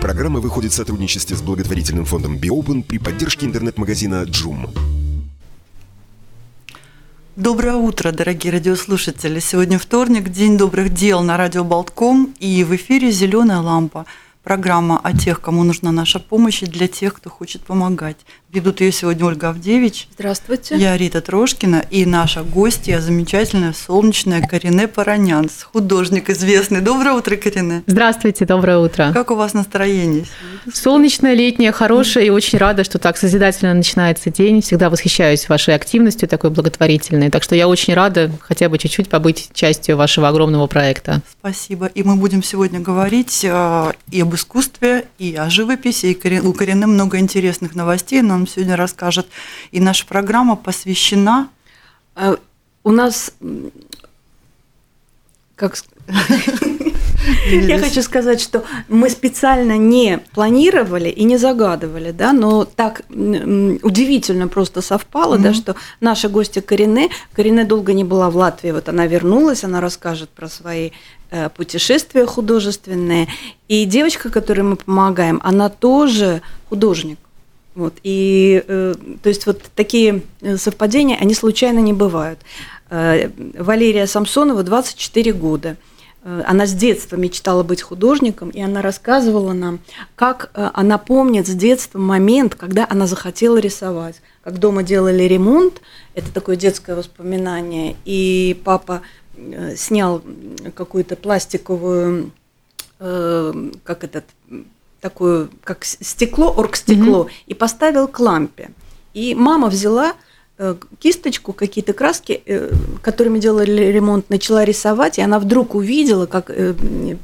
Программа выходит в сотрудничестве с благотворительным фондом «Биопен» при поддержке интернет-магазина «Джум». Доброе утро, дорогие радиослушатели. Сегодня вторник, День добрых дел на радио Болтком и в эфире «Зеленая лампа». Программа о тех, кому нужна наша помощь и для тех, кто хочет помогать. Ведут ее сегодня Ольга Авдевич. Здравствуйте. Я Рита Трошкина и наша гостья, замечательная, солнечная Карине Паранянс, художник известный. Доброе утро, Карине. Здравствуйте, доброе утро. Как у вас настроение? Солнечное, летнее, хорошее, и очень рада, что так созидательно начинается день. Всегда восхищаюсь вашей активностью такой благотворительной. Так что я очень рада хотя бы чуть-чуть побыть частью вашего огромного проекта. Спасибо. И мы будем сегодня говорить э, и об искусстве, и о живописи. И у Карины много интересных новостей. Нам сегодня расскажет. И наша программа посвящена... Э, у нас, как я хочу сказать, что мы специально не планировали и не загадывали, да, но так удивительно просто совпало, да, что наша гостья Корине, Корине долго не была в Латвии, вот она вернулась, она расскажет про свои э, путешествия художественные, и девочка, которой мы помогаем, она тоже художник. Вот, и э, то есть вот такие э, совпадения, они случайно не бывают. Э, Валерия Самсонова 24 года. Э, она с детства мечтала быть художником, и она рассказывала нам, как э, она помнит с детства момент, когда она захотела рисовать. Как дома делали ремонт, это такое детское воспоминание, и папа э, снял какую-то пластиковую, как этот такую, как стекло, оргстекло, mm-hmm. и поставил к лампе. И мама взяла кисточку, какие-то краски, э, которыми делали ремонт, начала рисовать, и она вдруг увидела, как э,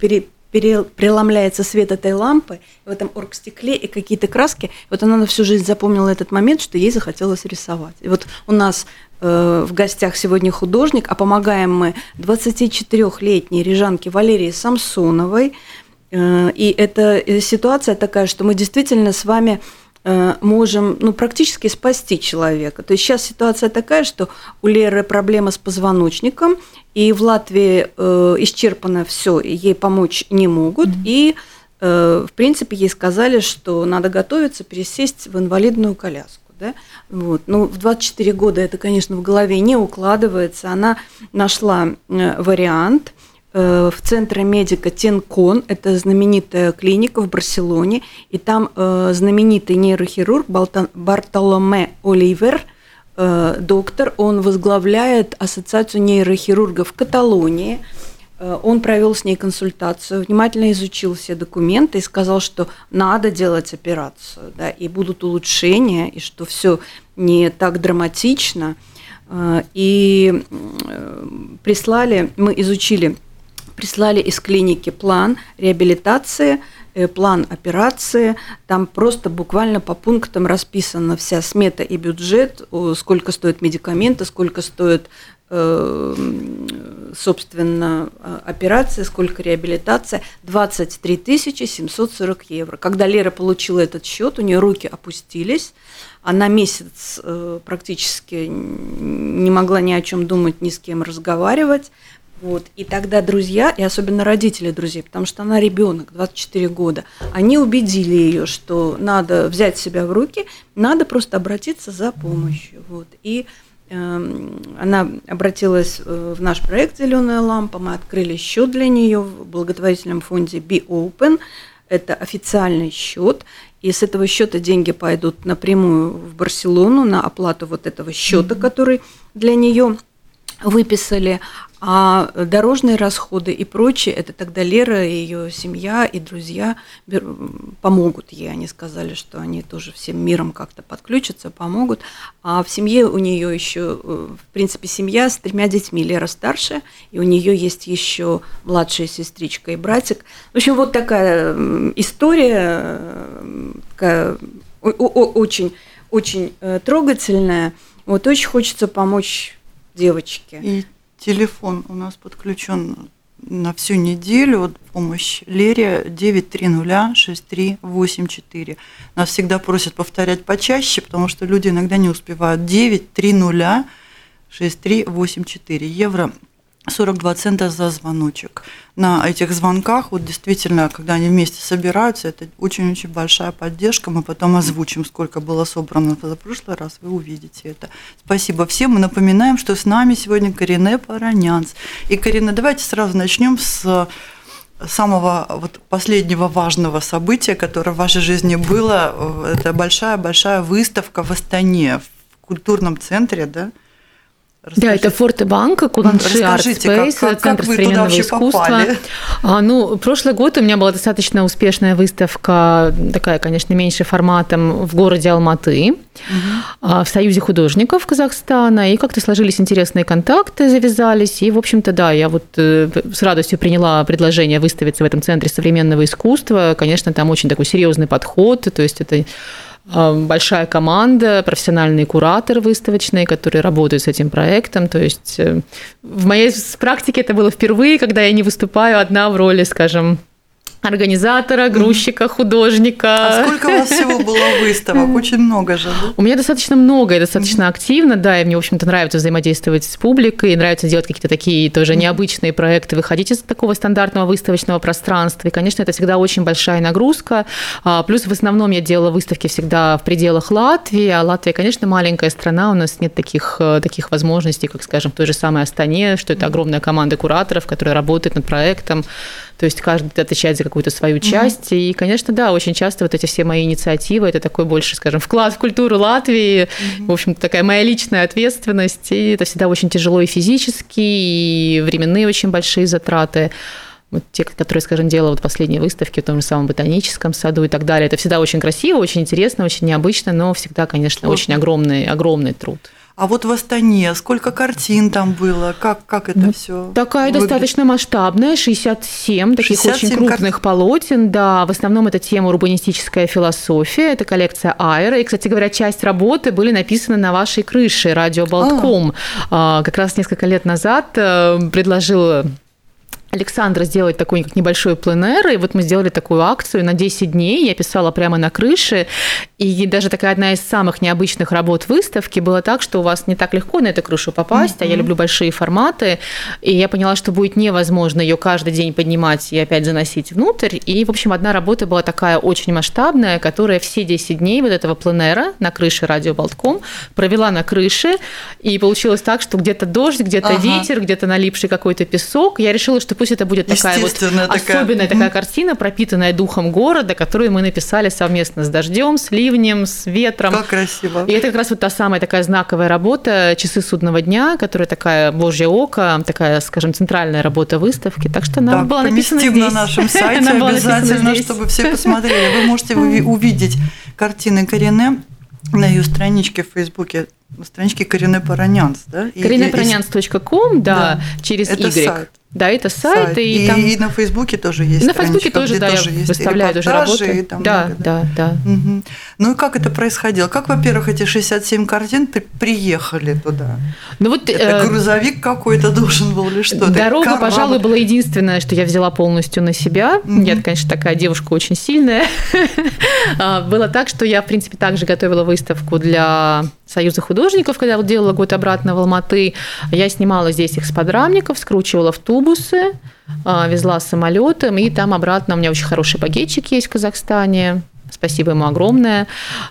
пере, пере, преломляется свет этой лампы в этом оргстекле и какие-то краски. Вот она на всю жизнь запомнила этот момент, что ей захотелось рисовать. И вот у нас в гостях сегодня художник, а помогаем мы 24-летней рижанке Валерии Самсоновой, Э, и эта э, ситуация такая, что мы действительно с вами э, можем ну, практически спасти человека. То есть сейчас ситуация такая, что у Леры проблема с позвоночником, и в Латвии э, исчерпано все, ей помочь не могут, mm-hmm. и э, в принципе ей сказали, что надо готовиться пересесть в инвалидную коляску. Да? Вот. Ну, в 24 года это, конечно, в голове не укладывается. Она нашла вариант – Э, в центре медика Тенкон, это знаменитая клиника в Барселоне, и там э, знаменитый нейрохирург Бартоломе Оливер, э, доктор, он возглавляет Ассоциацию нейрохирургов Каталонии, он провел с ней консультацию, внимательно изучил все документы и сказал, что надо делать операцию, да, и будут улучшения, и что все не так драматично. И прислали, мы изучили прислали из клиники план реабилитации, э, план операции. Там просто буквально по пунктам расписана вся смета и бюджет, сколько стоят медикаменты, сколько стоит э, собственно, операция, сколько реабилитация, 23 740 евро. Когда Лера получила этот счет, у нее руки опустились, она месяц э, практически не могла ни о чем думать, ни с кем разговаривать, вот. И тогда друзья, и особенно родители друзей, потому что она ребенок, 24 года, они убедили ее, что надо взять себя в руки, надо просто обратиться за помощью. Вот. И э, она обратилась э, в наш проект «Зеленая лампа», мы открыли счет для нее в благотворительном фонде Be Open, это официальный счет, и с этого счета деньги пойдут напрямую в Барселону на оплату вот этого счета, который для нее выписали, А дорожные расходы и прочее, это тогда Лера и ее семья и друзья помогут ей. Они сказали, что они тоже всем миром как-то подключатся, помогут. А в семье у нее еще, э, в принципе, семья с тремя детьми. Лера старшая, и у нее есть еще младшая сестричка и братик. В общем, вот такая история, э, такая, очень, очень э, трогательная. Вот очень хочется помочь девочке. И телефон у нас подключен на всю неделю. Вот помощь Лере 9306384. Нас всегда просят повторять почаще, потому что люди иногда не успевают. 930 6384 евро 42 цента за звоночек. На этих звонках, вот действительно, когда они вместе собираются, это очень-очень большая поддержка. Мы потом озвучим, сколько было собрано за прошлый раз, вы увидите это. Спасибо всем. Мы напоминаем, что с нами сегодня Карине Паранянц. И, Карина, давайте сразу начнем с самого вот последнего важного события, которое в вашей жизни было. Это большая-большая выставка в Астане, в культурном центре, да? Расскажите. Да, это Форте Банк, Кунши Арт Спейс, как, Центр как вы современного туда искусства. Попали? А, ну, прошлый год у меня была достаточно успешная выставка, такая, конечно, меньше форматом в городе Алматы, угу. в Союзе художников Казахстана, и как-то сложились интересные контакты, завязались, и, в общем-то, да, я вот э, с радостью приняла предложение выставиться в этом Центре современного искусства. Конечно, там очень такой серьезный подход, то есть это большая команда, профессиональные кураторы выставочные, которые работают с этим проектом. То есть э, в моей практике это было впервые, когда я не выступаю одна в роли, скажем, организатора, грузчика, художника. А сколько у вас всего было выставок? Очень много же, да? У меня достаточно много и достаточно активно, да, и мне, в общем-то, нравится взаимодействовать с публикой, нравится делать какие-то такие тоже необычные проекты, выходить из такого стандартного выставочного пространства, и, конечно, это всегда очень большая нагрузка, а, плюс в основном я делала выставки всегда в пределах Латвии, а Латвия, конечно, маленькая страна, у нас нет таких, э, таких возможностей, как, скажем, в той же самой Астане, что это огромная команда кураторов, которые работают над проектом, то есть каждый отвечает за какую-то свою часть. Mm-hmm. И, конечно, да, очень часто вот эти все мои инициативы, это такой больше, скажем, вклад в культуру Латвии, mm-hmm. в общем-то, такая моя личная ответственность. И это всегда очень тяжело и физически, и временные очень большие затраты вот те, которые, скажем, делала вот последние выставки в том же самом ботаническом саду и так далее. Это всегда очень красиво, очень интересно, очень необычно, но всегда, конечно, Сложно. очень огромный, огромный труд. А вот в Астане сколько картин там было? Как, как это ну, все? Такая выглядит? достаточно масштабная, 67 таких 67 очень крупных кар... полотен. Да, в основном это тема урбанистическая философия, это коллекция Айра. И, кстати говоря, часть работы были написаны на вашей крыше радио Болтком. А. Как раз несколько лет назад э, предложил Александра сделать такой небольшой пленэр, и вот мы сделали такую акцию на 10 дней, я писала прямо на крыше, и даже такая одна из самых необычных работ выставки была так, что у вас не так легко на эту крышу попасть, mm-hmm. а я люблю большие форматы, и я поняла, что будет невозможно ее каждый день поднимать и опять заносить внутрь, и, в общем, одна работа была такая очень масштабная, которая все 10 дней вот этого пленера на крыше радио Болтком провела на крыше, и получилось так, что где-то дождь, где-то ага. ветер, где-то налипший какой-то песок, я решила, что пусть это будет такая вот такая... особенная такая картина, пропитанная духом города, которую мы написали совместно с дождем, с ливнем, с ветром. Как красиво. И это как раз вот та самая такая знаковая работа «Часы судного дня», которая такая «Божье око», такая, скажем, центральная работа выставки. Так что она да, была написана здесь. на нашем сайте обязательно, чтобы все посмотрели. Вы можете увидеть картины Карине на ее страничке в Фейсбуке страничке Карине Паранянс, да? Каринепаранянс.ком, да, да, через это Y. Сайт. Да, это сайт. сайт. И, и, там... и на Фейсбуке тоже есть. На Фейсбуке тоже, да, тоже я выставляю тоже работы. И там да, много, да, да, да. Угу. Ну и как это происходило? Как, во-первых, эти 67 картин при приехали туда? Ну вот это э... грузовик какой-то должен был или что? Дорога, Корабль. пожалуй, была единственное, что я взяла полностью на себя. Угу. Я, конечно, такая девушка очень сильная. А, было так, что я, в принципе, также готовила выставку для Союза художников, когда вот делала год обратно в Алматы. Я снимала здесь их с подрамников, скручивала в тубусы, а, везла самолетом, и там обратно у меня очень хороший багетчик есть в Казахстане, спасибо ему огромное,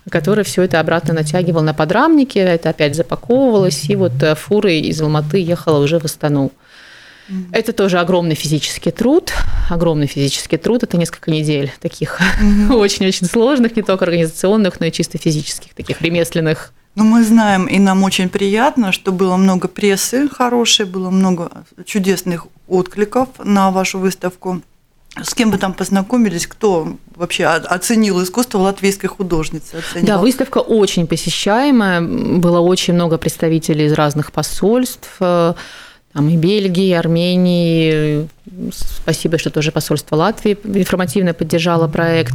который все это обратно натягивал на подрамнике, это опять запаковывалось, и вот э, фурой из Алматы ехала уже в Астану. Это тоже огромный физический труд, огромный физический труд. Это несколько недель таких очень-очень сложных, не только организационных, но и чисто физических, таких ремесленных Ну, мы знаем, и нам очень приятно, что было много прессы хорошей, было много чудесных откликов на вашу выставку. С кем вы там познакомились? Кто вообще оценил искусство латвийской художницы? Оценил? Да, выставка очень посещаемая. Было очень много представителей из разных посольств там и Бельгии, и Армении. Спасибо, что тоже посольство Латвии информативно поддержало проект.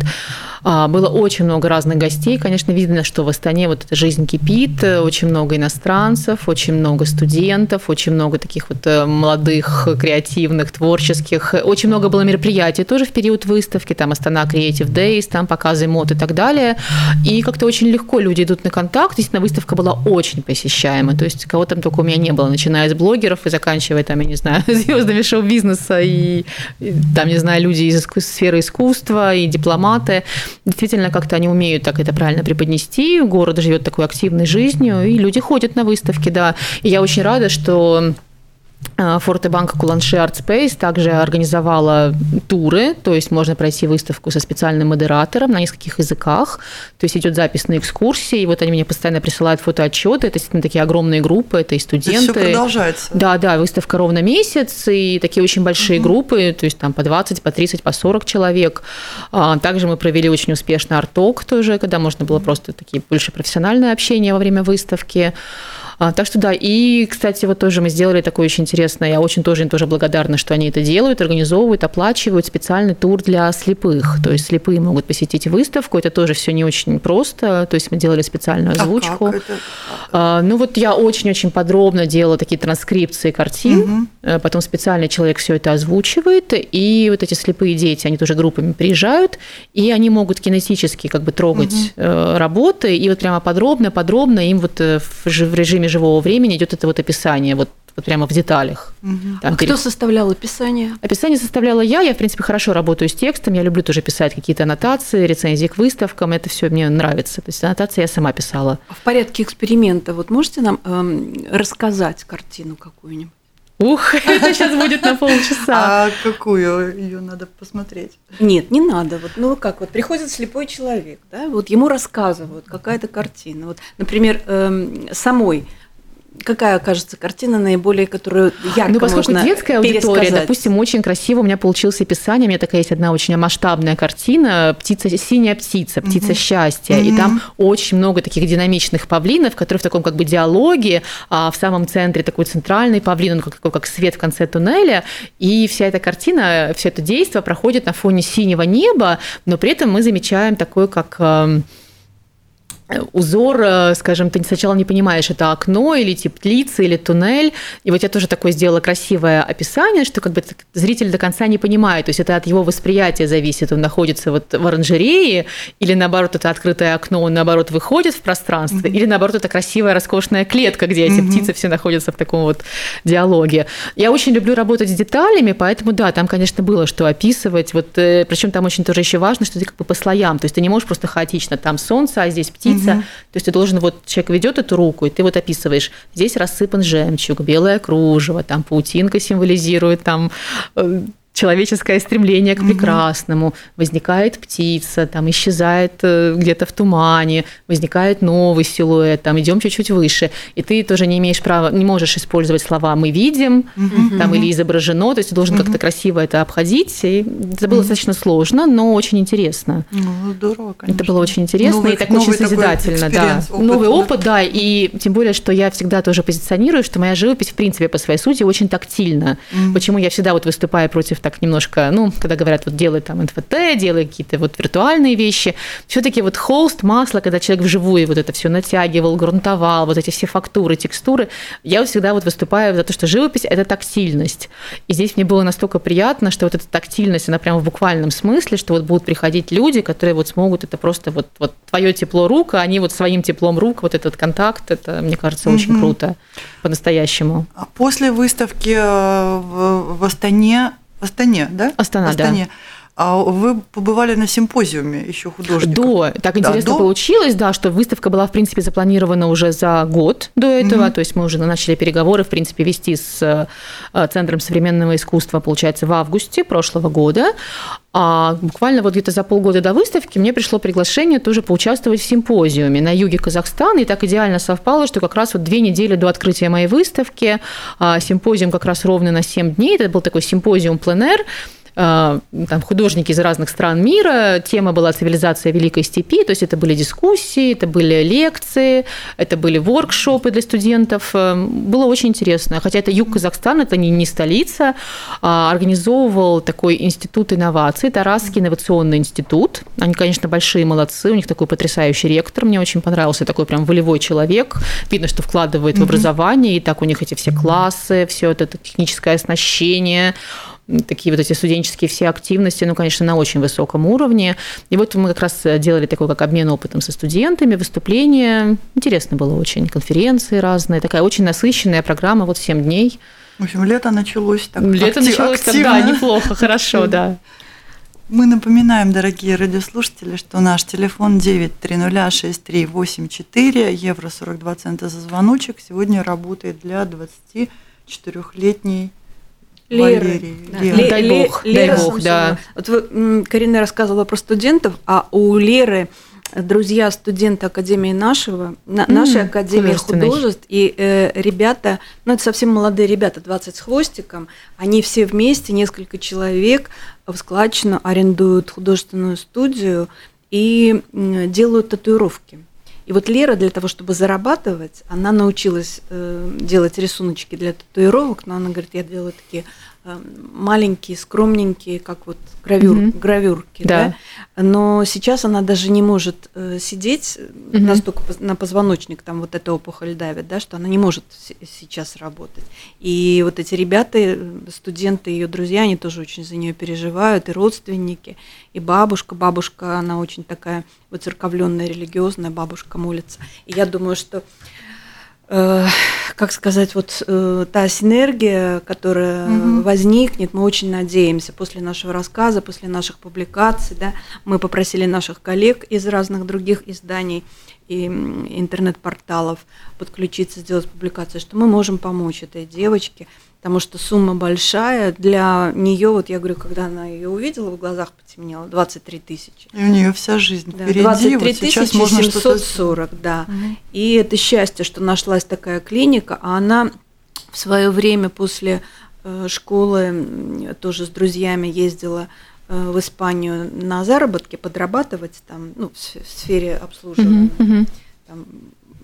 А, было очень много разных гостей. Конечно, видно, что в Астане вот эта жизнь кипит, очень много иностранцев, очень много студентов, очень много таких вот э, молодых, креативных, творческих. Очень много было мероприятий тоже в период выставки, там Астана Creative Days, там показы мод и так далее. И как-то очень легко люди идут на контакт. Действительно, выставка была очень посещаема. То есть кого там только у меня не было, начиная с блогеров и заканчивая там, я не знаю, звездами шоу-бизнеса и, и там, не знаю, люди из сферы искусства и дипломаты действительно как-то они умеют так это правильно преподнести. Город живет такой активной жизнью, и люди ходят на выставки, да. И я очень рада, что Э, Фортебанка Куланши Art Space также организовала туры, то есть можно пройти выставку со специальным модератором на нескольких языках, то есть идет запись на экскурсии, и вот они мне постоянно присылают фотоотчеты, это действительно такие огромные группы, это и студенты. Это все продолжается. Да, да, выставка ровно месяц, и такие очень большие угу. группы, то есть там по 20, по 30, по 40 человек. А, также мы провели очень успешно арток тоже, когда можно было просто такие больше профессиональное общение во время выставки. А, так что да, и, кстати, вот тоже мы сделали такое очень интересное, я очень тоже им тоже благодарна, что они это делают, организовывают, оплачивают специальный тур для слепых. То есть слепые могут посетить выставку, это тоже все не очень просто, то есть мы делали специальную озвучку. А как это? А, ну вот я очень-очень подробно делала такие транскрипции картин, угу. потом специальный человек все это озвучивает, и вот эти слепые дети, они тоже группами приезжают, и они могут кинетически как бы трогать угу. работы, и вот прямо подробно-подробно им вот э, в режиме режиме живого времени идет это вот описание, вот вот прямо в деталях. Угу. Там, а перед... кто составлял описание? Описание составляла я. Я, в принципе, хорошо работаю с текстом. Я люблю тоже писать какие-то аннотации, рецензии к выставкам. Это все мне нравится. То есть аннотации я сама писала. А в порядке эксперимента вот можете нам эм, рассказать картину какую-нибудь? Ух, это сейчас будет на полчаса. А какую ее надо посмотреть? Нет, не надо. Вот, ну как, вот приходит слепой человек, да, вот ему рассказывают какая-то картина. Вот, например, эм, самой какая кажется картина наиболее, которую ярко Ну, поскольку можно детская аудитория, допустим, очень красиво у меня получилось описание, у меня такая есть одна очень масштабная картина, птица, синяя птица, птица угу. счастья, угу. и там очень много таких динамичных павлинов, которые в таком как бы диалоге, а в самом центре такой центральный павлин, он как, как свет в конце туннеля, и вся эта картина, все это действие проходит на фоне синего неба, но при этом мы замечаем такой, как эм, узор, э, скажем, ты сначала не понимаешь, это окно или теплица или туннель, и вот я тоже такое сделала красивое описание, что как бы зритель до конца не понимает, то есть это от его восприятия зависит, он находится вот в оранжерее, или наоборот это открытое окно, он наоборот выходит в пространство, mm-hmm. или наоборот это красивая роскошная клетка, где эти mm-hmm. птицы все находятся в таком вот диалоге. Я очень люблю работать с деталями, поэтому да, там, конечно, было что описывать, вот, э, причем там очень тоже еще важно, что ты как бы по слоям, то есть ты не можешь просто хаотично, там солнце, а здесь птица, угу. То есть ты должен, вот человек ведет эту руку, и ты вот описываешь, здесь рассыпан жемчуг, белое кружево, там паутинка символизирует там э, человеческое стремление к прекрасному, возникает птица, там исчезает э, где-то в тумане, возникает новый силуэт, там идем чуть-чуть выше, и ты тоже не имеешь права, не можешь использовать слова «мы видим», там или «изображено», то есть ты должен как-то красиво это обходить, и это было достаточно сложно, но очень интересно. Ну, здорово, конечно. Это было очень интересно новый, и так очень созидательно, да. Опыт, новый опыт, да, и тем более, что я всегда тоже позиционирую, что моя живопись, в принципе, по своей сути, очень тактильна. Почему я всегда вот выступаю против так немножко, ну, когда говорят, вот делай там НФТ, делай какие-то вот виртуальные вещи, все-таки вот холст, масло, когда человек вживую вот это все натягивал, грунтовал, вот эти все фактуры, текстуры, я всегда вот выступаю за то, что живопись – это тактильность. И здесь мне было настолько приятно, что вот эта тактильность, она прямо в буквальном смысле, что вот будут приходить люди, которые вот смогут это просто вот, вот твое тепло рук, а они вот своим теплом рук, вот этот контакт, это, мне кажется, очень угу. круто по-настоящему. А после выставки э, в Астане Астане, да? Астана, Астане. А вы побывали на симпозиуме еще художников? До. Так интересно да, до? получилось, да, что выставка была, в принципе, запланирована уже за год до этого. Mm-hmm. То есть мы уже начали переговоры, в принципе, вести с э, Центром современного искусства, получается, в августе прошлого года. А буквально вот где-то за полгода до выставки мне пришло приглашение тоже поучаствовать в симпозиуме на юге Казахстана. И так идеально совпало, что как раз вот две недели до открытия моей выставки а, симпозиум как раз ровно на 7 дней. Это был такой симпозиум пленэр, Э, там, художники из разных стран мира. Тема была «Цивилизация Великой Степи», то есть это были дискуссии, это были лекции, это были воркшопы для студентов. Э, было очень интересно. Хотя это юг Казахстана, это не, не столица. А организовывал такой институт инноваций, Тарасский инновационный институт. Они, конечно, большие молодцы, у них такой потрясающий ректор, мне очень понравился, такой прям волевой человек. Видно, что вкладывает mm-hmm. в образование, и так у них эти все классы, все это техническое оснащение, такие вот эти студенческие все активности, ну, конечно, на очень высоком уровне. И вот мы как раз делали такой как обмен опытом со студентами, выступления. Интересно было очень, конференции разные, такая очень насыщенная программа, вот 7 дней. В общем, лето началось так Лето актив, началось так, да, неплохо, хорошо, да. Мы напоминаем, дорогие радиослушатели, что наш телефон 9306384, евро 42 цента за звоночек, сегодня работает для 24-летней Леры. Да. Леры. Дай бог, Лера, дай бог, да. Вот вы, Карина рассказывала про студентов, а у Леры друзья студенты Академии нашего, на, нашей Академии художеств, и э, ребята, ну это совсем молодые ребята, 20 с хвостиком, они все вместе, несколько человек в складчину арендуют художественную студию и делают татуировки. И вот Лера для того, чтобы зарабатывать, она научилась э, делать рисуночки для татуировок, но она говорит, я делаю такие маленькие, скромненькие, как вот гравюр, mm-hmm. гравюрки, да. да. Но сейчас она даже не может э, сидеть mm-hmm. настолько на позвоночник, там вот эта опухоль давит, да, что она не может сейчас работать. И вот эти ребята, студенты, ее друзья, они тоже очень за нее переживают, и родственники, и бабушка. Бабушка, она очень такая выцерковленная, религиозная, бабушка молится. И я думаю, что Э, как сказать, вот э, та синергия, которая угу. возникнет, мы очень надеемся после нашего рассказа, после наших публикаций, да, мы попросили наших коллег из разных других изданий и интернет-порталов подключиться, сделать публикацию, что мы можем помочь этой девочке, потому что сумма большая для нее, вот я говорю, когда она ее увидела, в глазах потемнело, 23 тысячи. И у нее вся жизнь да, впереди. 23 вот сейчас можно 740, да. Угу. И это счастье, что нашлась такая клиника, а она в свое время после э, школы тоже с друзьями ездила э, в Испанию на заработки подрабатывать там, ну, в сфере обслуживания, угу, там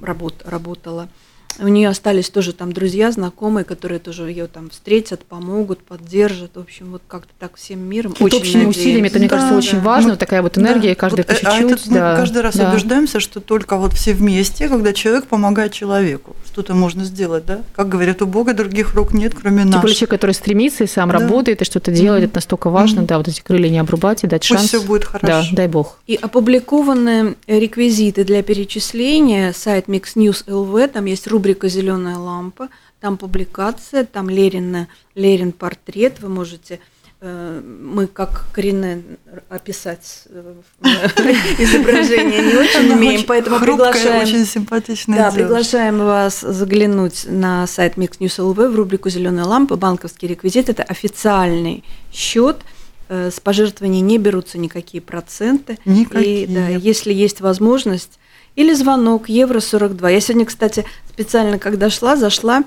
работ, работала. У нее остались тоже там друзья, знакомые, которые тоже ее там встретят, помогут, поддержат. В общем, вот как-то так всем миром. Вот очень общими надеюсь. усилиями, это, мне да, кажется, очень да. важно. Мы, такая вот энергия, да. каждый вот, по чуть-чуть. А этот, да. Мы каждый раз да. убеждаемся, что только вот все вместе, когда человек помогает человеку, что-то можно сделать, да? Как говорят, у Бога других рук нет, кроме нас. Тем более человек, который стремится и сам да. работает, и что-то делает, mm-hmm. это настолько важно, mm-hmm. да, вот эти крылья не обрубать и дать Пусть шанс. все будет хорошо. Да, дай Бог. И опубликованы реквизиты для перечисления, сайт Mix News LV, там есть рубрика «Зеленая лампа», там публикация, там Лерин, Лерин портрет, вы можете э, мы как коренные описать э, изображение не очень умеем, поэтому приглашаем, очень симпатичная да, приглашаем вас заглянуть на сайт Mix News LV в рубрику «Зеленая лампа». Банковский реквизит – это официальный счет, э, с пожертвований не берутся никакие проценты. Никакие. И да, если есть возможность, или звонок, евро 42. Я сегодня, кстати, специально, когда шла, зашла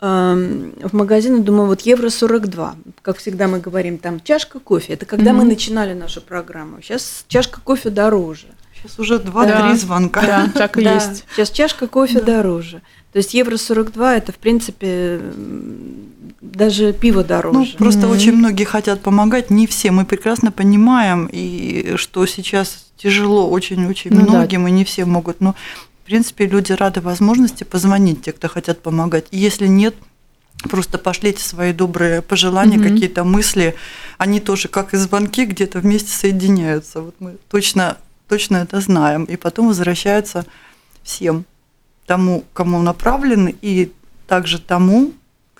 э, в магазин и думаю, вот евро 42. Как всегда мы говорим, там чашка кофе. Это когда mm-hmm. мы начинали нашу программу. Сейчас чашка кофе дороже. Сейчас уже 2-3 да. звонка. Да, так и да. есть. Сейчас чашка кофе да. дороже. То есть евро 42 это, в принципе, даже пиво дороже. Ну, просто mm-hmm. очень многие хотят помогать, не все. Мы прекрасно понимаем, и что сейчас тяжело очень-очень ну, многим, да. и не все могут. Но, в принципе, люди рады возможности позвонить, те, кто хотят помогать. И если нет, Просто пошлите свои добрые пожелания, mm-hmm. какие-то мысли. Они тоже, как и звонки, где-то вместе соединяются. Вот мы точно, точно это знаем. И потом возвращаются всем тому, кому направлены, и также тому,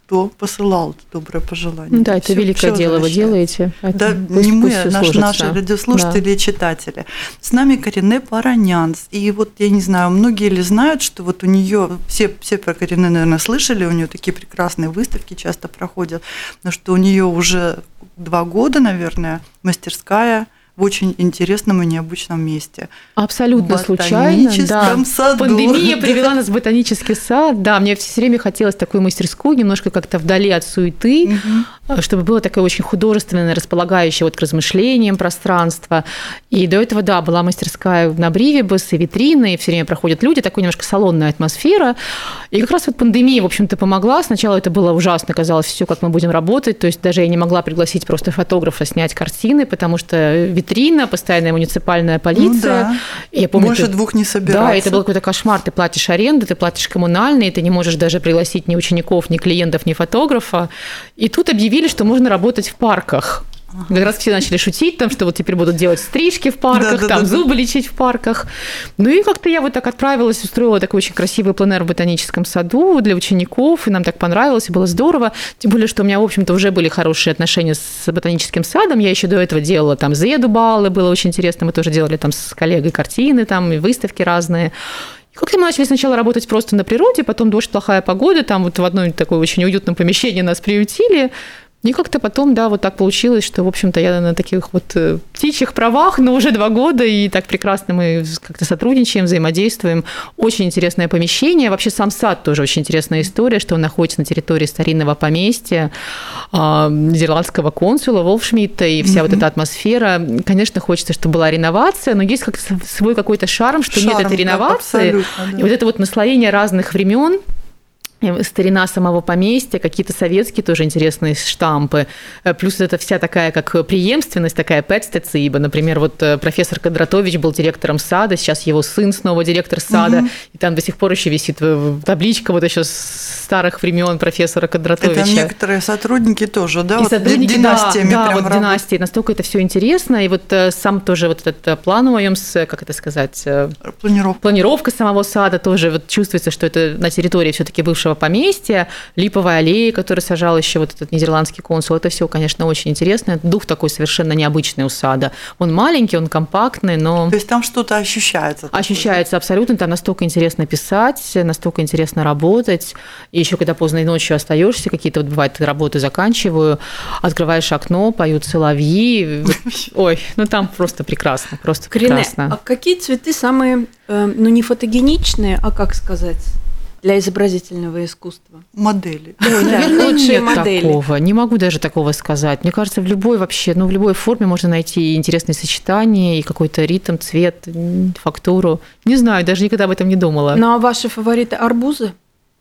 кто посылал доброе пожелание. Да, это Всё- великое всё дело вы делаете. Да, поэтому пусть- не мы, пусть а наш- наши радиослушатели и читатели. С нами Карине Паранянс. И вот, я не знаю, многие ли знают, что вот у нее, все, все про Карине, наверное, слышали, у нее такие прекрасные выставки часто проходят, но что у нее уже два года, наверное, мастерская в очень интересном и необычном месте. Абсолютно В случайно. Да. саду. Пандемия привела нас в ботанический сад. Да, мне все время хотелось такую мастерскую, немножко как-то вдали от суеты, чтобы было такое очень художественное, располагающее вот к размышлениям пространство. И до этого, да, была мастерская на и витрины, и все время проходят люди, такой немножко салонная атмосфера. И как раз вот пандемия, в общем-то, помогла. Сначала это было ужасно, казалось, все, как мы будем работать. То есть даже я не могла пригласить просто фотографа снять картины, потому что витрина, постоянная муниципальная полиция. Ну да. Я помню, Больше ты- двух не собираться. Да, это был какой-то кошмар. Ты платишь аренду, ты платишь коммунальные, ты не можешь даже пригласить ни учеников, ни клиентов, ни фотографа. И тут объявили, что можно работать в парках. Как раз все начали шутить, там, что вот теперь будут делать стрижки в парках, Да-да-да-да. там зубы лечить в парках. Ну и как-то я вот так отправилась, устроила такой очень красивый пленэр в ботаническом саду для учеников, и нам так понравилось, и было здорово. Тем более, что у меня, в общем-то, уже были хорошие отношения с ботаническим садом. Я еще до этого делала там зеду баллы, было очень интересно. Мы тоже делали там с коллегой картины, там и выставки разные. Как-то мы начали сначала работать просто на природе, потом дождь, плохая погода, там вот в одном такой очень уютном помещении нас приютили. И как-то потом, да, вот так получилось, что, в общем-то, я на таких вот э, птичьих правах, но уже два года, и так прекрасно мы как-то сотрудничаем, взаимодействуем. Очень интересное помещение. Вообще сам сад тоже очень интересная история, что он находится на территории старинного поместья а, нидерландского консула Волфшмидта, и вся вот эта атмосфера. Конечно, хочется, чтобы была реновация, но есть как свой какой-то шарм, что нет Шарм, этой да, реновации. абсолютно, да. И вот это вот наслоение разных времен, старина самого поместья, какие-то советские тоже интересные штампы. Э, Плюс это вся такая как преемственность, такая пэтстециба. Например, вот э, профессор Кадратович был директором сада, сейчас его сын снова директор сада, Мгм. и там до сих пор еще висит э, табличка вот еще с старых времен профессора Кадратовича. Это некоторые сотрудники тоже, да? И вот сотрудники, династиями да, да, вот работают. династии. Настолько это все интересно. И вот э, сам тоже вот этот э, план в моем, как это сказать, э, Планировка. планировка самого сада тоже вот чувствуется, что это на территории все-таки бывшего поместья, липовая аллея, которую сажал еще вот этот нидерландский консул. Это все, конечно, очень интересно. Дух такой совершенно необычный у сада. Он маленький, он компактный, но То есть там что-то ощущается. такое. ощущается абсолютно. Там настолько интересно писать, настолько интересно работать. И еще когда поздно ночью остаешься, какие-то вот бывает работы заканчиваю, открываешь окно, поют соловьи. Ой, ну там просто прекрасно, просто Корене, прекрасно. а какие цветы самые, э, ну не фотогеничные, а как сказать, для изобразительного искусства? Модели. Да, лучшие Нет модели. такого. Не могу даже такого сказать. Мне кажется, в любой вообще, ну, в любой форме можно найти интересные сочетания и какой-то ритм, цвет, фактуру. Не знаю, даже никогда об этом не думала. Ну а ваши фавориты арбузы?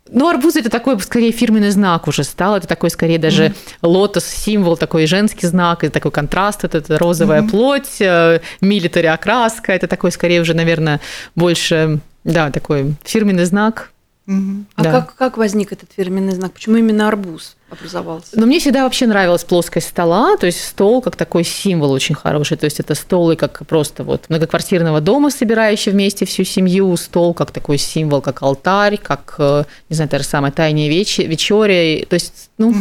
Ну, арбуз это такой, скорее, фирменный знак уже стал. Это такой, скорее, даже лотос, символ, такой женский знак, это такой контраст, это, это розовая плоть, милитари окраска. Это такой, скорее, уже, наверное, больше, да, такой фирменный знак. Мгм. А Да. как, как возник этот фирменный знак? Почему именно арбуз образовался? Но мне всегда вообще нравилась плоскость стола, то есть стол как такой символ очень хороший. То есть это столы как просто вот многоквартирного дома, собирающий вместе всю семью, стол как такой символ, как алтарь, как, э, не знаю, та же самая тайная веч- вечеря. То есть, ну,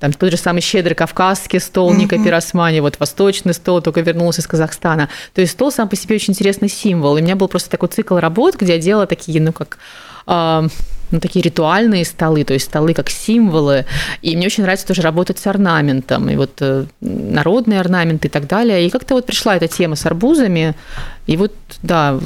там тот же самый щедрый кавказский стол Ника Пиросмани, вот восточный стол, только вернулся из Казахстана. То есть стол сам по себе очень интересный символ. И у меня был просто такой цикл работ, где я делала такие, ну, как ну, такие ритуальные столы, то есть столы как символы. И мне очень нравится тоже работать с орнаментом, и вот э, народные орнаменты и так далее. И как-то вот пришла эта тема с арбузами, и вот, да,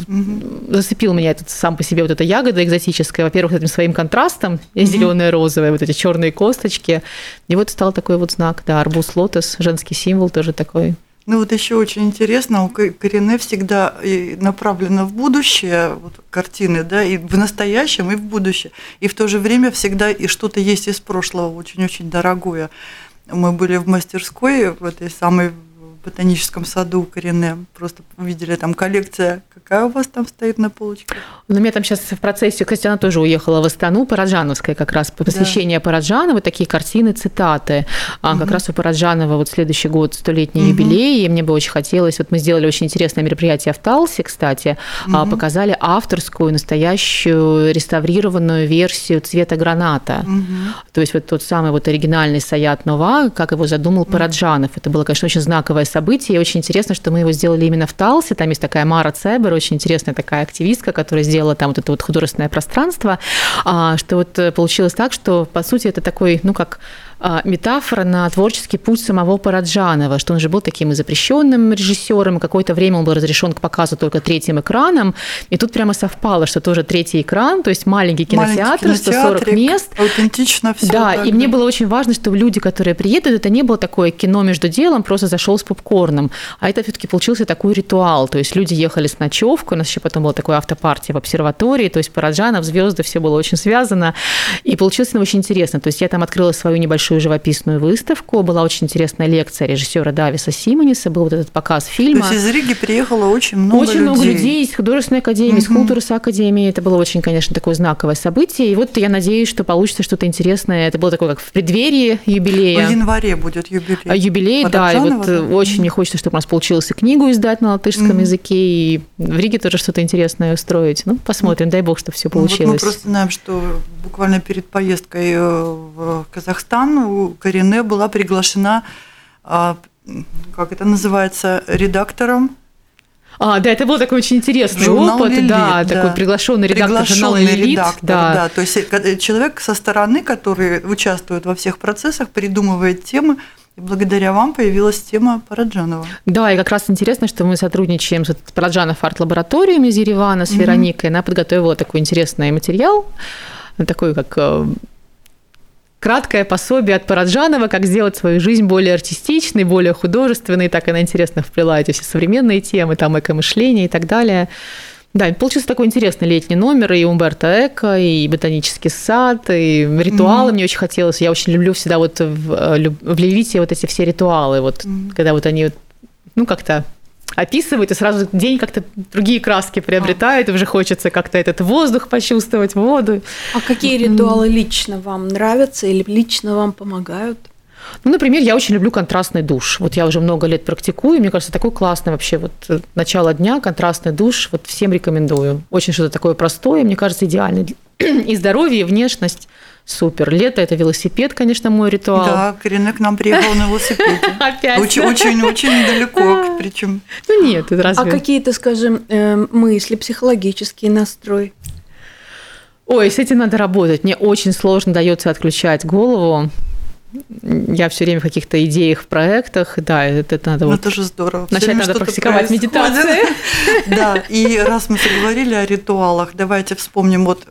зацепил меня этот сам по себе вот эта ягода экзотическая, во-первых, этим своим контрастом, зеленое розовое, вот эти черные косточки. И вот стал такой вот знак, да, арбуз лотос, женский символ тоже такой. Ну вот еще очень интересно, у Корене всегда направлено в будущее вот, картины, да, и в настоящем, и в будущее. И в то же время всегда и что-то есть из прошлого, очень-очень дорогое. Мы были в мастерской, в этой самой ботаническом саду Корене. Просто увидели там коллекция. Какая у вас там стоит на полочке? Ну, у меня там сейчас в процессе, кстати, она тоже уехала в Астану, Параджановская как раз, посвящение да. Параджанова, такие картины, цитаты. А угу. как раз у Параджанова вот следующий год столетний угу. юбилей, и мне бы очень хотелось, вот мы сделали очень интересное мероприятие в Талсе, кстати, угу. показали авторскую, настоящую, реставрированную версию цвета граната. Угу. То есть вот тот самый вот оригинальный Саят Нова, как его задумал угу. Параджанов. Это было, конечно, очень знаковое событие, и очень интересно, что мы его сделали именно в Талсе. Там есть такая Мара Цебер, очень интересная такая активистка, которая сделала там вот это вот художественное пространство, а, что вот получилось так, что, по сути, это такой, ну, как метафора на творческий путь самого Параджанова, что он же был таким и запрещенным режиссером, какое-то время он был разрешен к показу только третьим экраном, и тут прямо совпало, что тоже третий экран, то есть маленький кинотеатр, маленький 140 мест. Аутентично все. Да, и мне было очень важно, чтобы люди, которые приедут, это не было такое кино между делом, просто зашел с попкорном, а это все-таки получился такой ритуал, то есть люди ехали с ночевкой, у нас еще потом была такая автопартия в обсерватории, то есть Параджанов, звезды, все было очень связано, и получилось очень интересно, то есть я там открыла свою небольшую большую живописную выставку. Была очень интересная лекция режиссера Дависа Симониса, был вот этот показ фильма. То есть из Риги приехало очень много очень людей. много людей из художественной академии, угу. из Културс академии. Это было очень, конечно, такое знаковое событие. И вот я надеюсь, что получится что-то интересное. Это было такое, как в преддверии юбилея. В январе будет юбилей. А юбилей, да. И вот да? очень мне хочется, чтобы у нас получилось и книгу издать на латышском угу. языке, и в Риге тоже что-то интересное устроить. Ну, посмотрим, дай бог, что все получилось. Ну, вот мы просто знаем, что буквально перед поездкой э, в Казахстан у Корене была приглашена, а, как это называется, редактором а, да, это был такой очень интересный Журнал опыт, Лилит, да, да, такой приглашенный редактор приглашенный журнала Лилит, редактор, да. да, то есть э, человек со стороны, который участвует во всех процессах, придумывает темы, и благодаря вам появилась тема Параджанова. Да, и как раз интересно, что мы сотрудничаем с Параджанов арт-лабораторией из Еревана, с Вероникой. Mm-hmm. Она подготовила такой интересный материал, такой как э, краткое пособие от Параджанова, как сделать свою жизнь более артистичной, более художественной. Так она интересно вплела эти все современные темы, там эко-мышление и так далее. Да, получился такой интересный летний номер, и Умберто Эко, и ботанический сад, и ритуалы mm-hmm. мне очень хотелось. Я очень люблю всегда вот в, э, в Лилите вот эти все ритуалы, вот mm-hmm. когда вот они, ну, как-то описывают, и сразу день как-то другие краски приобретает, и уже хочется как-то этот воздух почувствовать, воду. А какие ритуалы лично вам нравятся или лично вам помогают? Ну, например, я очень люблю контрастный душ. Вот я уже много лет практикую, мне кажется, такой классный вообще вот э, начало дня, контрастный душ, вот всем рекомендую. Очень что-то такое простое, мне кажется, идеальное. И здоровье, и внешность супер. Лето – это велосипед, конечно, мой ритуал. Да, Корене к нам приехал на велосипеде. Опять? Очень-очень далеко, причем. Ну нет, разве... А какие-то, скажем, эм, мысли, психологический настрой? Ой, с этим надо работать. Мне очень сложно дается отключать голову. Я все время в каких-то идеях, в проектах, да, это, это надо ну, вот это же здорово. Начать надо практиковать медитацию. Да, и раз мы заговорили о ритуалах, давайте вспомним вот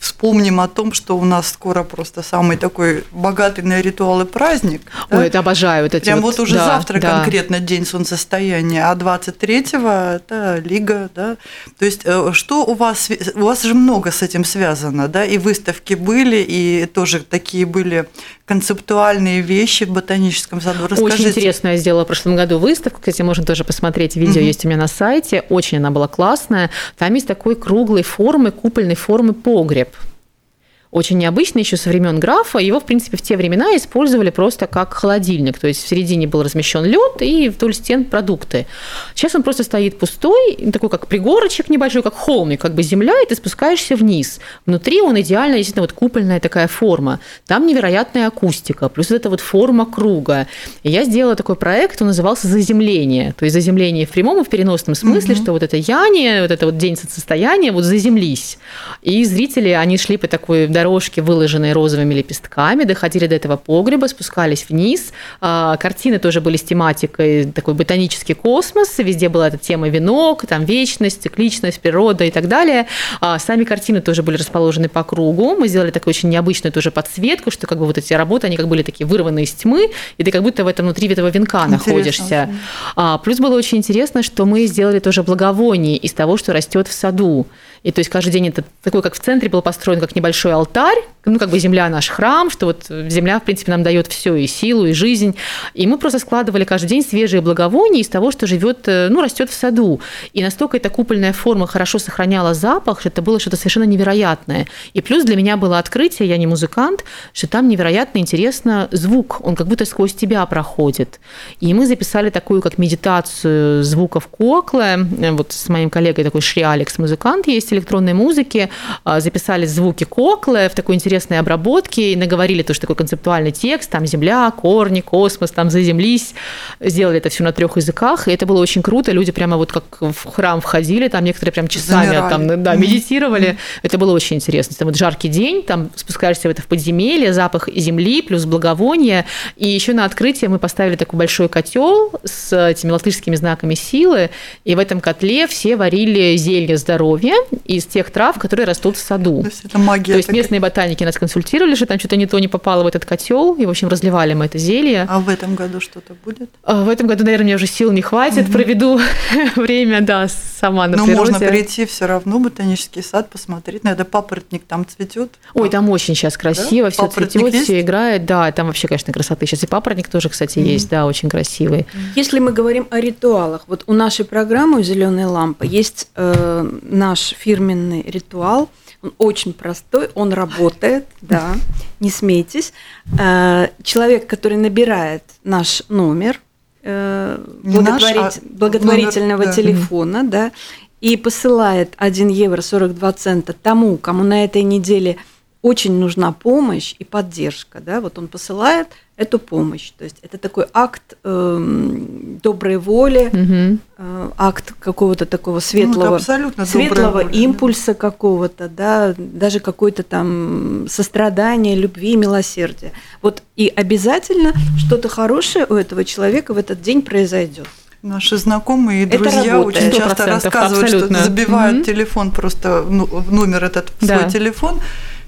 вспомним о том, что у нас скоро просто самый такой богатый на ритуалы праздник. Ой, да? это обожаю. Вот эти Прям вот, вот уже да, завтра да. конкретно день солнцестояния, а 23-го это Лига, да. То есть э, что у вас, у вас же много с этим связано, да, и выставки были, и тоже такие были концептуальные вещи в ботаническом саду. Расскажите. Очень интересно, я сделала в прошлом году выставку, кстати, можно тоже посмотреть, видео угу. есть у меня на сайте, очень она была классная. Там есть такой круглой формы, купольной формы погреб очень необычный еще со времен графа. Его, в принципе, в те времена использовали просто как холодильник. То есть в середине был размещен лед и вдоль стен продукты. Сейчас он просто стоит пустой, такой как пригорочек небольшой, как холмик, как бы земля, и ты спускаешься вниз. Внутри он идеально, действительно, вот купольная такая форма. Там невероятная акустика, плюс это вот форма круга. И я сделала такой проект, он назывался «Заземление». То есть заземление в прямом и в переносном смысле, угу. что вот это яние, вот это вот день состояния, вот заземлись. И зрители, они шли по такой дорожки, выложенные розовыми лепестками, доходили до этого погреба, спускались вниз. А, картины тоже были с тематикой такой ботанический космос, везде была эта тема венок, там вечность, цикличность, природа и так далее. А, сами картины тоже были расположены по кругу. Мы сделали такую очень необычную тоже подсветку, что как бы вот эти работы, они как были такие вырваны из тьмы, и ты как будто в этом внутри этого венка Интересно, находишься. А, плюс было очень интересно, что мы сделали тоже благовоние из того, что растет в саду. И то есть каждый день это такой, как в центре был построен как небольшой алтарь, ну, как бы земля наш храм, что вот земля, в принципе, нам дает все и силу, и жизнь. И мы просто складывали каждый день свежие благовония из того, что живет, э, ну, растет в саду. И настолько эта купольная форма хорошо сохраняла запах, что это было что-то совершенно невероятное. И плюс для меня было открытие, я не музыкант, что там невероятно интересно звук, он как будто сквозь тебя проходит. И мы записали такую как медитацию звуков коклы, вот с моим коллегой такой Шри Алекс, музыкант есть электронной музыки, а, записали звуки коклы в такой интересной обработке и наговорили тоже такой концептуальный текст, там земля, корни, космос, там заземлись, сделали это все на трех языках, и это было очень круто, люди прямо вот как в храм входили, там некоторые прям часами Замирали. там, да, медитировали, mm-hmm. это было очень интересно. Там вот жаркий день, там спускаешься в это в подземелье, запах земли плюс благовония, и еще на открытие мы поставили такой большой котел с этими латышскими знаками силы, и в этом котле все варили зелье здоровья из тех трав, которые растут в саду. То есть это магия. То есть местные ботаники нас консультировали, что там что-то не то не попало в этот котел, и, в общем, разливали мы это зелье. А в этом году что-то будет? А в этом году, наверное, мне уже сил не хватит, угу. проведу время, да, сама на Но природе. можно прийти все равно в ботанический сад, посмотреть, наверное, папоротник там цветет. Ой, там очень сейчас красиво, да? все цветет, все играет, да, там вообще, конечно, красоты. Сейчас и папоротник тоже, кстати, mm есть, да, очень красивый. Если мы говорим о ритуалах, вот у нашей программы «Зеленая лампа» есть э, наш фирменный ритуал – он очень простой, он работает, да, не смейтесь. Э, человек, который набирает наш номер э, а благотворительного номер, телефона, да. да, и посылает 1 евро 42 цента тому, кому на этой неделе очень нужна помощь и поддержка, да, вот он посылает эту помощь. То есть это такой акт э, доброй воли, угу. э, акт какого-то такого ну, светлого, ну, светлого воля, импульса да. какого-то, да, даже какой-то там сострадания, любви, милосердия. Вот и обязательно что-то хорошее у этого человека в этот день произойдет. Наши знакомые и друзья очень часто рассказывают, абсолютно. что забивают mm телефон просто ну, номер этот в да. свой телефон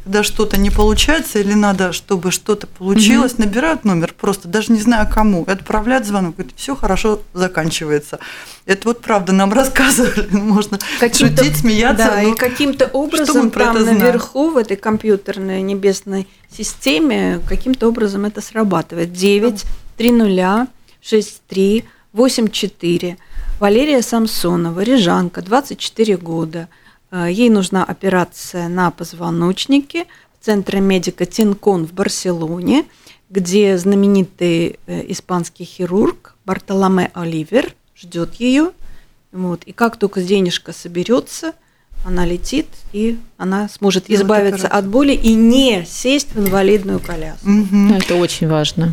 когда что-то не получается или надо, чтобы что-то получилось, угу. набирают номер просто, даже не знаю кому, отправляют звонок, говорят, все хорошо заканчивается. Это вот правда нам рассказывали, можно шутить, смеяться. Да, и каким-то образом там наверху в этой компьютерной небесной системе каким-то образом это срабатывает. 9, 3 нуля, 6, 3, 8, 4. Валерия Самсонова, Рижанка, 24 года – ей нужна операция на позвоночнике в центре медика Тинкон в Барселоне, где знаменитый э, испанский хирург Бартоломе Оливер ждет ее. Вот. И как только денежка соберется, она летит, и она сможет Делать избавиться операцию. от боли и не сесть в инвалидную коляску. Угу. Это очень важно.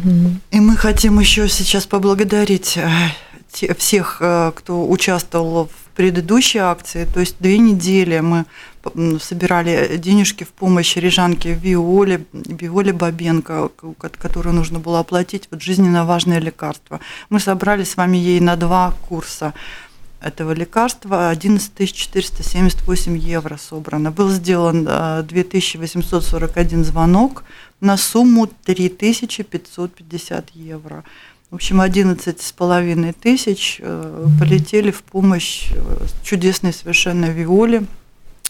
И мы хотим еще сейчас поблагодарить э, всех, кто участвовал в предыдущей акции, то есть две недели мы собирали денежки в помощь рижанке Виоле, Виоле Бабенко, которую нужно было оплатить вот жизненно важное лекарство. Мы собрали с вами ей на два курса этого лекарства 11 478 евро собрано. Был сделан 2841 звонок на сумму 3550 евро. В общем, 11 с половиной тысяч э, полетели в помощь э, чудесной совершенно Виоле,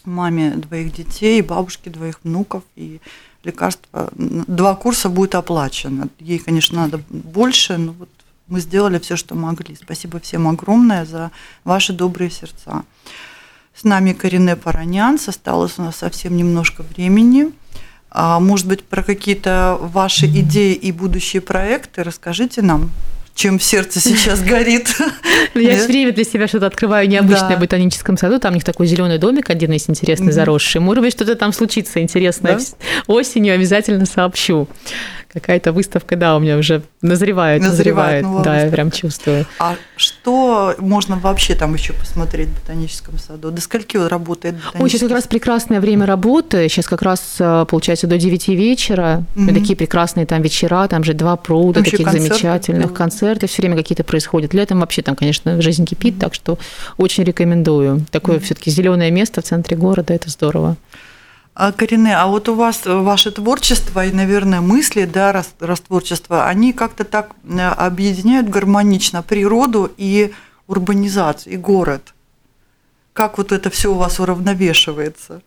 маме двоих детей, бабушке двоих внуков. И лекарства, два курса будет оплачено. Ей, конечно, надо больше, но вот мы сделали все, что могли. Спасибо всем огромное за ваши добрые сердца. С нами Карине Паранян. Осталось у нас совсем немножко времени. А может быть, про какие-то ваши идеи и будущие проекты? Расскажите нам чем в сердце сейчас горит. Ну, я все время для себя что-то открываю необычное в ботаническом саду. Там у них такой зеленый домик один есть интересный, заросший. Может быть, что-то там случится интересное осенью, обязательно сообщу какая-то выставка, да, у меня уже назревает, назревает, назревает да, я прям чувствую. А что можно вообще там еще посмотреть в ботаническом саду? До скольки работает ботанический Ой, сейчас как раз прекрасное время работы, сейчас как раз, э, получается, до 9 вечера, угу. такие прекрасные там вечера, там же два пруда там таких концерты, замечательных, да. концерты все время какие-то происходят. Летом вообще там, конечно, жизнь кипит, угу. так что очень рекомендую. Такое угу. все-таки зеленое место в центре города, это здорово. А, Карине, а вот у вас э, ваше творчество и, наверное, мысли, да, раз, раз творчество, они как-то так э, объединяют гармонично природу и урбанизацию, и город. как вот это все у вас уравновешивается?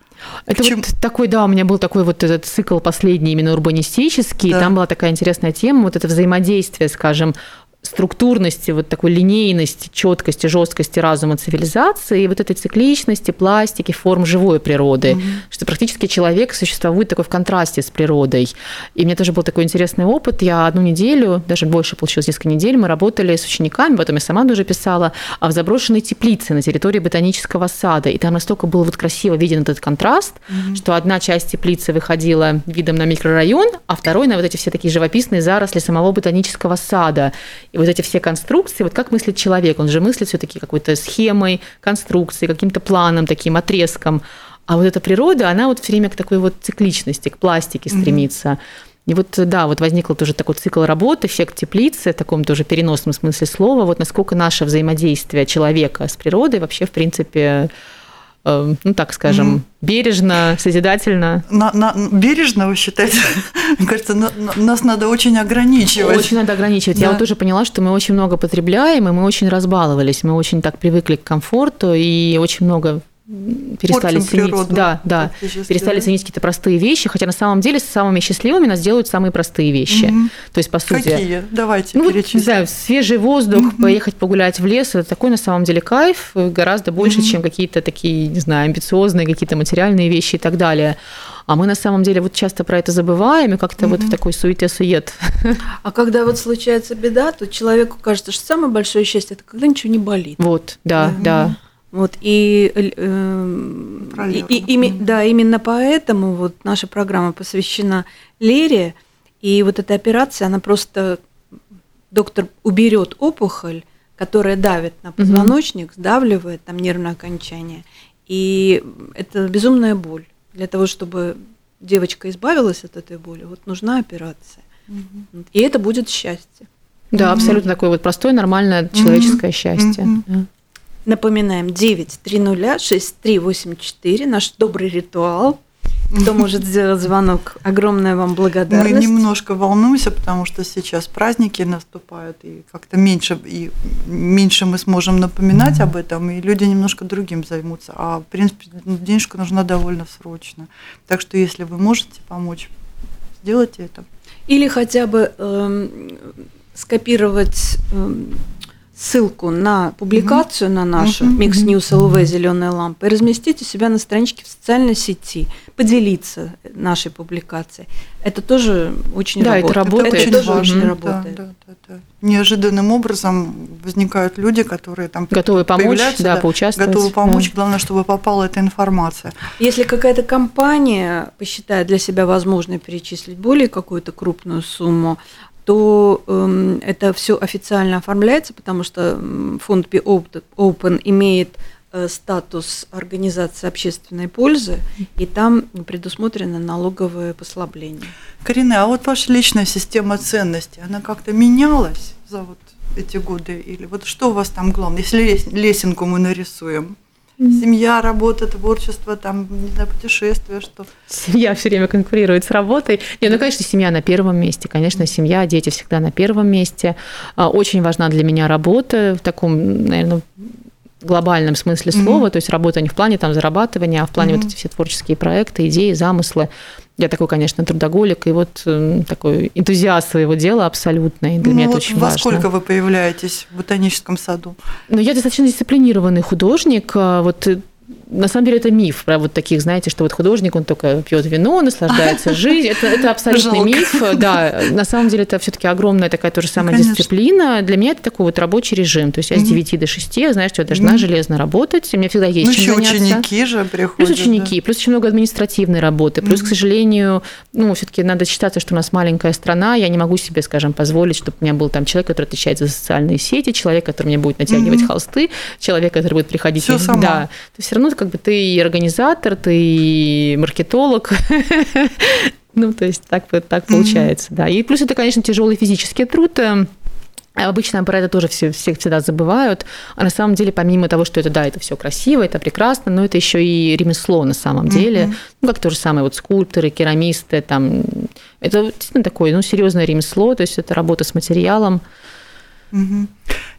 Это Чем... вот такой, да, у меня был такой вот этот цикл последний, именно урбанистический. Да. Там была такая интересная тема, вот это взаимодействие, скажем, структурности, вот такой линейности, четкости, жесткости разума цивилизации и вот этой цикличности, пластики, форм живой природы, угу. что практически человек существует такой в контрасте с природой. И мне тоже был такой интересный опыт. Я одну неделю, даже больше получилось несколько недель, мы работали с учениками, потом я сама тоже писала, а в заброшенной теплице на территории ботанического сада. И там настолько был вот красиво виден этот контраст, угу. что одна часть теплицы выходила видом на микрорайон, а второй на вот эти все такие живописные заросли самого ботанического сада. И вот эти все конструкции, вот как мыслит человек, он же мыслит все-таки какой-то схемой, конструкцией, каким-то планом, таким отрезком. А вот эта природа, она вот все время к такой вот цикличности, к пластике стремится. Mm-hmm. И вот, да, вот возникл тоже такой цикл работы, эффект теплицы, в таком тоже переносном смысле слова, вот насколько наше взаимодействие человека с природой вообще, в принципе, ну так скажем, mm бережно, созидательно. На, на, бережно вы считаете? Мне кажется, на, на, нас надо очень ограничивать. Очень надо ограничивать. Да. Я вот тоже поняла, что мы очень много потребляем, и мы очень разбаловались. Мы очень так привыкли к комфорту, и очень много перестали Портим ценить, природу, да, да, перестали да? ценить какие-то простые вещи, хотя на самом деле самыми счастливыми нас делают самые простые вещи. Угу. То есть по сути. Какие? Давайте ну, перечислим. Не знаю, свежий воздух, угу. поехать погулять в лес, это такой на самом деле кайф гораздо больше, угу. чем какие-то такие, не знаю, амбициозные какие-то материальные вещи и так далее. А мы на самом деле вот часто про это забываем и как-то угу. вот в такой суете-сует. А когда вот случается беда, то человеку кажется, что самое большое счастье это когда ничего не болит. Вот, да, угу. да. Вот, и, э, и, и, и, да, именно поэтому вот наша программа посвящена Лере, и вот эта операция, она просто, доктор уберет опухоль, которая давит на позвоночник, угу. сдавливает там нервное окончание, и это безумная боль. Для того, чтобы девочка избавилась от этой боли, вот нужна операция. Угу. И это будет счастье. Да, абсолютно такое вот простое, нормальное человеческое угу. счастье. Угу. Напоминаем, 9306384, наш добрый ритуал. Кто может сделать звонок? Огромная вам благодарность. Мы немножко волнуемся, потому что сейчас праздники наступают, и как-то меньше, и меньше мы сможем напоминать об этом, и люди немножко другим займутся. А, в принципе, денежка нужна довольно срочно. Так что, если вы можете помочь, сделайте это. Или хотя бы э, скопировать э, ссылку на публикацию угу. на нашу угу. Mix News LV «Зеленая лампа» и разместить у себя на страничке в социальной сети, поделиться нашей публикацией. Это тоже очень да, работает. это работает. Это, тоже очень да, работает. Да, да, да. Неожиданным образом возникают люди, которые там готовы помочь, да, да, поучаствовать. Готовы помочь, да. главное, чтобы попала эта информация. Если какая-то компания посчитает для себя возможной перечислить более какую-то крупную сумму, то э, это все официально оформляется, потому что фонд Be Open имеет э, статус организации общественной пользы, и там предусмотрено налоговое послабление. Карина, а вот ваша личная система ценностей, она как-то менялась за вот эти годы? Или вот что у вас там главное? Если лесенку мы нарисуем, Семья, работа, творчество, там, не знаю, путешествия, что. Семья все время конкурирует с работой. Не, ну, конечно, семья на первом месте. Конечно, семья, дети всегда на первом месте. А, очень важна для меня работа в таком, наверное, глобальном смысле слова, mm-hmm. то есть работа не в плане там зарабатывания, а в плане mm-hmm. вот эти все творческие проекты, идеи, замыслы. Я такой, конечно, трудоголик и вот э, такой энтузиаст своего дела абсолютно. И для ну, меня вот это очень во важно. сколько вы появляетесь в ботаническом саду? Ну, я достаточно дисциплинированный художник. А вот э, на самом деле это миф про вот таких, знаете, что вот художник, он только пьет вино, наслаждается жизнью. Это, это абсолютный Жалко. миф. Да, на самом деле это все-таки огромная такая тоже самая ну, дисциплина. Для меня это такой вот рабочий режим. То есть я с 9 до 6, знаешь, я должна железно работать. У меня всегда есть ну, чем еще заняться. ученики же приходят. Плюс ученики, да. плюс очень много административной работы. Плюс, к сожалению, ну, все-таки надо считаться, что у нас маленькая страна. Я не могу себе, скажем, позволить, чтобы у меня был там человек, который отвечает за социальные сети, человек, который мне будет натягивать холсты, человек, который будет приходить. Все сама. Да. То все равно как бы ты и организатор, ты и маркетолог. Ну, то есть так, так получается, да. И плюс это, конечно, тяжелый физический труд. Эм, обычно про это тоже все, все всегда забывают. А на самом деле, помимо того, что это, да, это все красиво, это прекрасно, но это еще и ремесло на самом деле. Mm-hmm. Ну, как то же самое, вот скульпторы, керамисты, там. Это действительно такое, ну, серьезное ремесло, то есть это работа с материалом. Угу.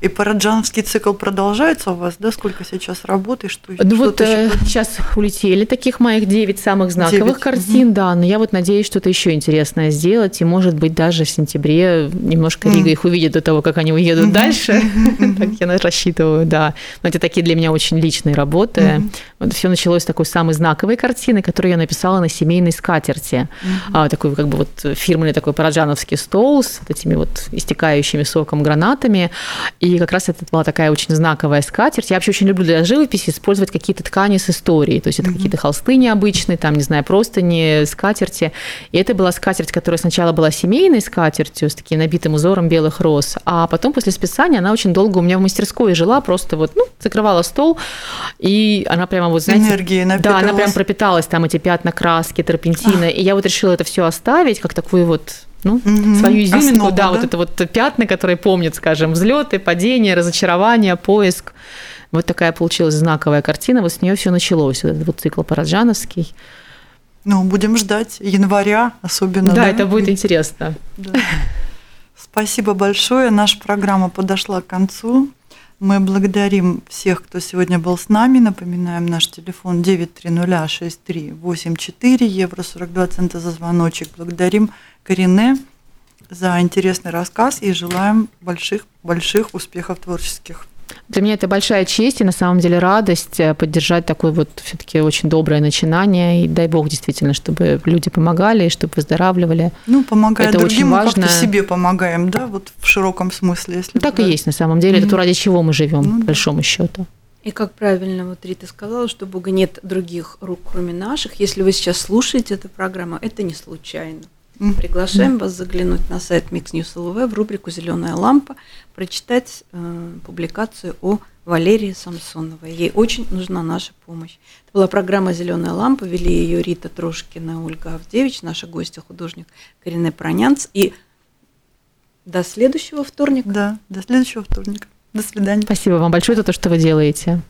И Параджановский цикл продолжается у вас, да? Сколько сейчас работы? Что, ну вот э, сейчас улетели таких моих девять самых знаковых 9. картин, угу. да, но я вот надеюсь что-то еще интересное сделать, и может быть даже в сентябре немножко Рига их увидит до того, как они уедут угу. дальше. так я рассчитываю, да. Но это такие для меня очень личные работы. Вот все началось с такой самой знаковой картины, которую я написала на семейной скатерти. А, такой как бы вот фирменный такой параджановский стол с вот этими вот истекающими соком гранатами. И как раз это была такая очень знаковая скатерть. Я вообще очень люблю для живописи использовать какие-то ткани с историей. То есть это mm-hmm. какие-то холсты необычные, там, не знаю, просто не скатерти. И это была скатерть, которая сначала была семейной скатертью с таким набитым узором белых роз, а потом после списания она очень долго у меня в мастерской жила, просто вот, ну, закрывала стол, и она прямо вот, знаете... Энергии Да, она прям пропиталась, там эти пятна краски, терпентина, и я вот решила это все оставить, как такую вот ну, угу. свою изюминку, Основу, да, да, вот это вот пятна, которые помнят, скажем, взлеты, падения, разочарования, поиск. Вот такая получилась знаковая картина, вот с нее все началось, вот этот вот цикл Параджановский. Ну, будем ждать января особенно. Да, да? это будет интересно. Да. Спасибо большое. Наша программа подошла к концу. Мы благодарим всех, кто сегодня был с нами. Напоминаем, наш телефон 9306384, евро 42 цента за звоночек. Благодарим Карине за интересный рассказ и желаем больших, больших успехов творческих. Для меня это большая честь и на самом деле радость э, поддержать такое вот все-таки очень доброе начинание. И дай бог действительно, чтобы люди помогали, чтобы выздоравливали. Ну, помогая это другим, очень важно. мы как-то себе помогаем, да, вот в широком смысле. Если так брать. и есть на самом деле. Mm-hmm. Это то, ради чего мы живем, ну, по большому счету. И как правильно вот Рита сказала, что Бога нет других рук, кроме наших. Если вы сейчас слушаете эту программу, это не случайно. Приглашаем вас заглянуть на сайт Mix News LV в рубрику «Зеленая лампа», прочитать э, публикацию о Валерии Самсоновой. Ей очень нужна наша помощь. Это была программа «Зеленая лампа», вели ее Рита Трошкина, Ольга Авдевич, наша гостья, художник Карине Пронянц. И до следующего вторника. Да, до следующего вторника. До свидания. Спасибо вам большое за то, что вы делаете.